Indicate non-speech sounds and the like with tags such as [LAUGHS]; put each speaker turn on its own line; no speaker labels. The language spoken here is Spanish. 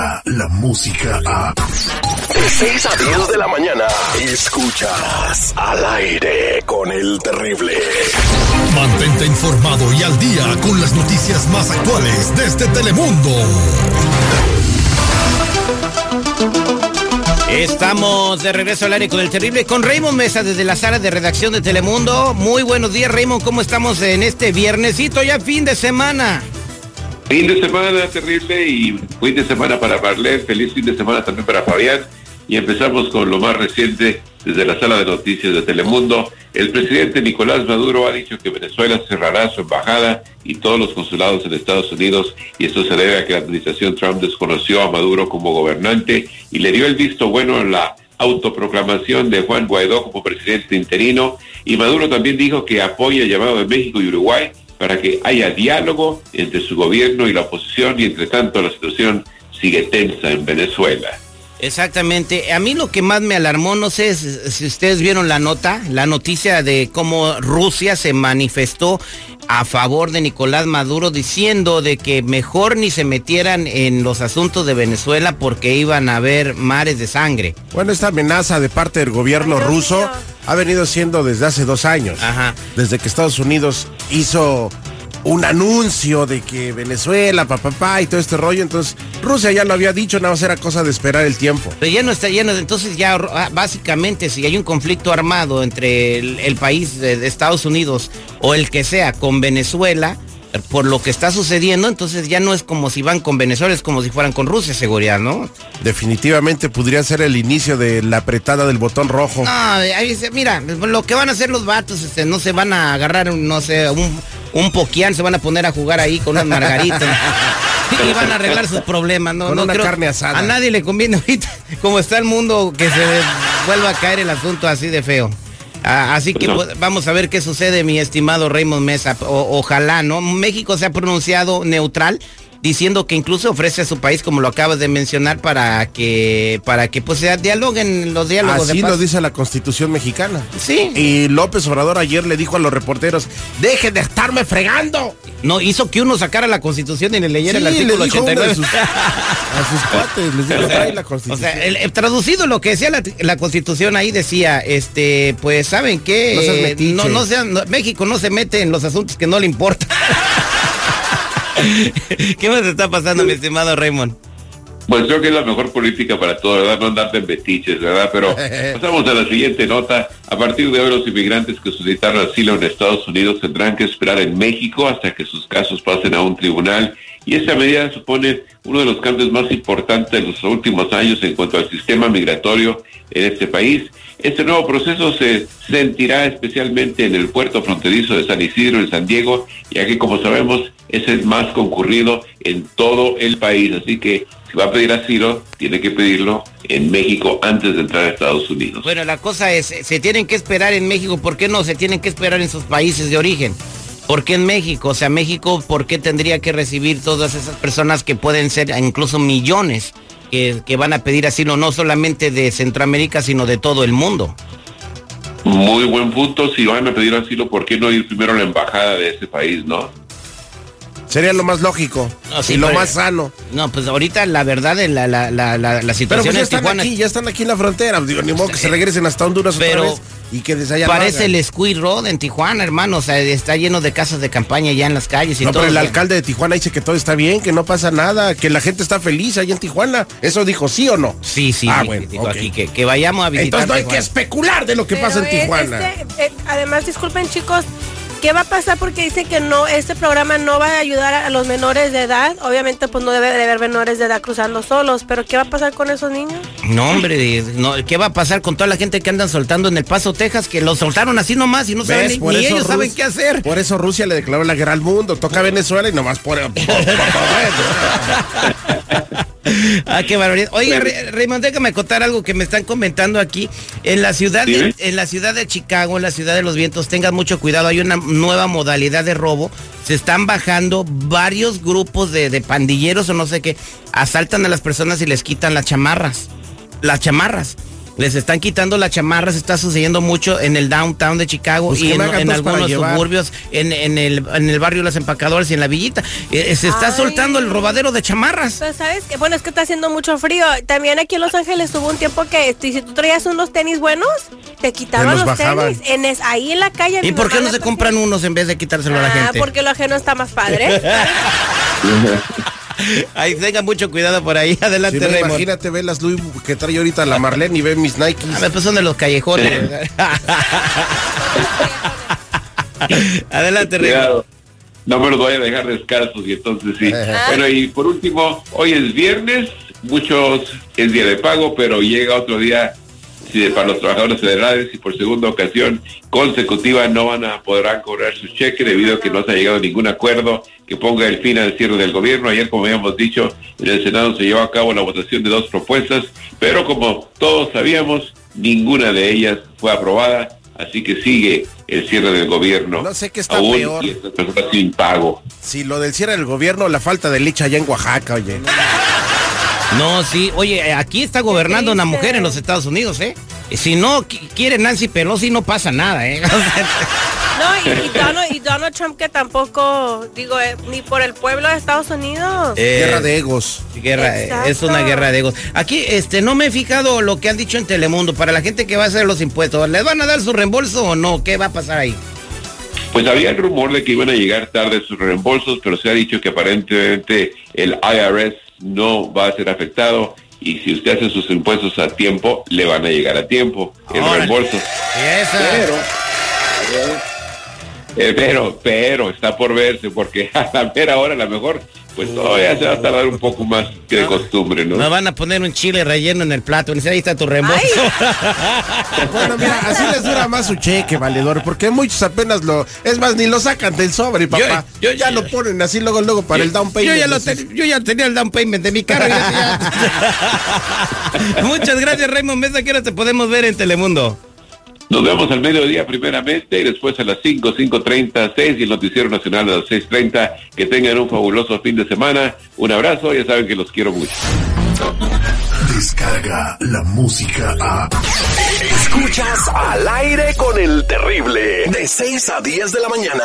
llega la música a...
De 6 a 10 de la mañana, escuchas al aire con el terrible.
Mantente informado y al día con las noticias más actuales desde Telemundo.
Estamos de regreso al aire con el terrible, con Raymond Mesa desde la sala de redacción de Telemundo. Muy buenos días, Raymond. ¿Cómo estamos en este viernesito, ya fin de semana?
Fin de semana terrible y fin de semana para Marlene. Feliz fin de semana también para Fabián. Y empezamos con lo más reciente desde la sala de noticias de Telemundo. El presidente Nicolás Maduro ha dicho que Venezuela cerrará su embajada y todos los consulados en Estados Unidos y esto se debe a que la administración Trump desconoció a Maduro como gobernante y le dio el visto bueno en la autoproclamación de Juan Guaidó como presidente interino y Maduro también dijo que apoya el llamado de México y Uruguay para que haya diálogo entre su gobierno y la oposición y entre tanto la situación sigue tensa en Venezuela.
Exactamente. A mí lo que más me alarmó, no sé si ustedes vieron la nota, la noticia de cómo Rusia se manifestó a favor de Nicolás Maduro diciendo de que mejor ni se metieran en los asuntos de Venezuela porque iban a haber mares de sangre.
Bueno, esta amenaza de parte del gobierno ruso ha venido siendo desde hace dos años.
Ajá.
Desde que Estados Unidos hizo un anuncio de que Venezuela, papá, pa, y todo este rollo. Entonces, Rusia ya lo había dicho, nada más era cosa de esperar el tiempo.
Pero ya no está lleno, entonces ya ah, básicamente si hay un conflicto armado entre el, país de Estados Unidos o el que sea con Venezuela, por lo que está sucediendo, entonces ya no es como si van con Venezuela, es como si fueran con Rusia, seguridad, ¿no?
Definitivamente podría ser el inicio de la apretada del botón rojo.
No, mira, lo que van a hacer los vatos, este, no se van a agarrar, no sé, un, un poquián, se van a poner a jugar ahí con unas margaritas. [LAUGHS] y van a arreglar sus problemas, ¿no?
Con
no
una carne asada.
A nadie le conviene ahorita, como está el mundo, que se vuelva a caer el asunto así de feo. Ah, así que pues, vamos a ver qué sucede, mi estimado Raymond Mesa. ojalá, ¿no? México se ha pronunciado neutral diciendo que incluso ofrece a su país, como lo acabas de mencionar, para que, para que pues se dialoguen los diálogos.
Así lo dice la Constitución mexicana.
Sí.
Y López Obrador ayer le dijo a los reporteros, dejen de estarme fregando.
No, hizo que uno sacara la Constitución y le leyera el artículo 89.
A sus, [LAUGHS] cuates, les dijo, trae la Constitución.
O sea, el, traducido lo que decía la, Constitución ahí decía, este, pues, ¿saben qué? No, no, sean, México no se mete en los asuntos que no le importan. [LAUGHS] [LAUGHS] ¿Qué más está pasando, mi estimado Raymond?
Pues creo que es la mejor política para todo, ¿verdad? No andar en betiches, ¿verdad? Pero [LAUGHS] pasamos a la siguiente nota. A partir de hoy, los inmigrantes que solicitaron asilo en Estados Unidos tendrán que esperar en México hasta que sus casos pasen a un tribunal. Y esta medida supone uno de los cambios más importantes de los últimos años en cuanto al sistema migratorio en este país. Este nuevo proceso se sentirá especialmente en el puerto fronterizo de San Isidro, en San Diego, ya que como sabemos es el más concurrido en todo el país. Así que si va a pedir asilo, tiene que pedirlo en México antes de entrar a Estados Unidos.
Bueno, la cosa es, se tienen que esperar en México, ¿por qué no se tienen que esperar en sus países de origen? ¿Por qué en México? O sea, México, ¿por qué tendría que recibir todas esas personas que pueden ser incluso millones? que, van a pedir asilo no solamente de Centroamérica, sino de todo el mundo.
Muy buen punto. Si van a pedir asilo, ¿por qué no ir primero a la embajada de ese país, no?
Sería lo más lógico y lo más sano.
No, pues ahorita la verdad la, la, la, la, situación
pero pues ya están Aquí, ya están aquí en la frontera. Digo, ni modo que se regresen hasta Honduras
pero,
otra vez y que desde allá
Parece el Squid Road en Tijuana, hermano. O sea, está lleno de casas de campaña ya en las calles y
no,
todo.
Pero el alcalde de Tijuana dice que todo está bien, que no pasa nada, que la gente está feliz ahí en Tijuana. ¿Eso dijo sí o no?
Sí, sí. Ah, bueno, aquí, que, que, vayamos a visitar.
Entonces no hay que especular de lo que pasa en Tijuana.
Este, eh, además, disculpen, chicos, ¿Qué va a pasar? Porque dicen que no, este programa no va a ayudar a los menores de edad. Obviamente, pues no debe de haber menores de edad cruzando solos, pero ¿qué va a pasar con esos niños?
No, hombre, no, ¿qué va a pasar con toda la gente que andan soltando en El Paso, Texas, que los soltaron así nomás y no saben ni, ellos saben qué hacer?
Por eso Rusia le declaró la guerra al mundo. Toca Venezuela y nomás por... por,
ah, qué barbaridad. Oiga, Raymond, déjame contar algo que me están comentando aquí. En la ciudad de, en la ciudad de Chicago, en la ciudad de los vientos, tengan mucho cuidado, hay una nueva modalidad de robo. Se están bajando varios grupos de, de pandilleros o no sé qué, asaltan a las personas y les quitan las chamarras. Las chamarras. Les están quitando la chamarra, se está sucediendo mucho en el downtown de Chicago
Pues
y
que
en, algunos suburbios, en, en el, en el barrio Las Empacadoras y en la Villita. Eh, se está
Ay.
soltando el robadero de chamarras.
Pues, ¿sabes qué? Bueno, es que está haciendo mucho frío. También aquí en Los Ángeles hubo un tiempo que si si tú traías unos tenis buenos, te quitaban
los
tenis. En es, ahí en la calle.
¿Y por qué no se compran unos en vez de quitárselo a la
Ah,
gente?
porque lo ajeno está más padre. [LAUGHS] [LAUGHS]
Ahí tengan mucho cuidado por ahí. [LAUGHS] Adelante,
Si no,
Raymond.
imagínate, ve las Louis que trae ahorita la Marlene y ve mis Nikes.
A ver, pues son de los callejones. [LAUGHS] Adelante, Raymond.
No me los voy a dejar descalzos y entonces sí. bueno, y por último, hoy es viernes, muchos es día de pago, pero llega otro día sí, para los trabajadores federales y por segunda ocasión consecutiva no van a podrán cobrar su cheque debido a que no se ha llegado a ningún acuerdo que ponga el fin al cierre del gobierno. Ayer, como habíamos dicho, en el Senado se llevó a cabo la votación de dos propuestas, pero como todos sabíamos, ninguna de ellas fue aprobada. Así que sigue el cierre del gobierno.
No sé qué está
aún,
peor.
Y estas personas sin pago.
Si lo del cierre del gobierno, la falta de leche allá en Oaxaca, oye. [LAUGHS]
No, sí. Oye, eh, aquí está gobernando una mujer en los Estados Unidos, ¿eh? Si no qui- quiere Nancy Pelosi, no pasa nada, ¿eh? [LAUGHS]
No, y, y Donald, y Donald Trump que tampoco, digo, eh, ni por el pueblo de Estados Unidos.
Eh,
Guerra de egos.
Guerra,
Exacto.
es una guerra de egos. Aquí, este, no me he fijado lo que han dicho en Telemundo para la gente que va a hacer los impuestos. ¿Les van a dar su reembolso o no? ¿Qué va a pasar ahí?
Pues había el rumor de que iban a llegar tarde sus reembolsos, pero se ha dicho que aparentemente el IRS no va a ser afectado y si usted hace sus impuestos a tiempo, le van a llegar a tiempo el reembolso. Pero, eh, pero, pero está por verse porque [LAUGHS] a la mera hora a lo mejor pues todavía se va a tardar un poco más que de costumbre, ¿no?
Me van a poner un chile relleno en el plato. Dice, ahí está tu reembolso. [LAUGHS]
Bueno, mira, así les dura más su cheque, valedor, porque muchos apenas lo... Es más, ni lo sacan del sobre, papá.
yo-
ya lo ponen así luego, luego para el down
Yo
payment.
ya, lo
Dices,
ten- yo ya tenía el down payment de mi carro. ya- ya. [LAUGHS] Muchas gracias, Raymond Mesa. ¿Qué hora te podemos ver en Telemundo?
Nos vemos al mediodía primeramente y después a las 5, 5.30, 6 y el noticiero nacional a las 6.30. Que tengan un fabuloso fin de semana. Un abrazo, ya saben que los quiero mucho.
Descarga la música a.
Escuchas al aire con el terrible. De 6 a 10 de la mañana.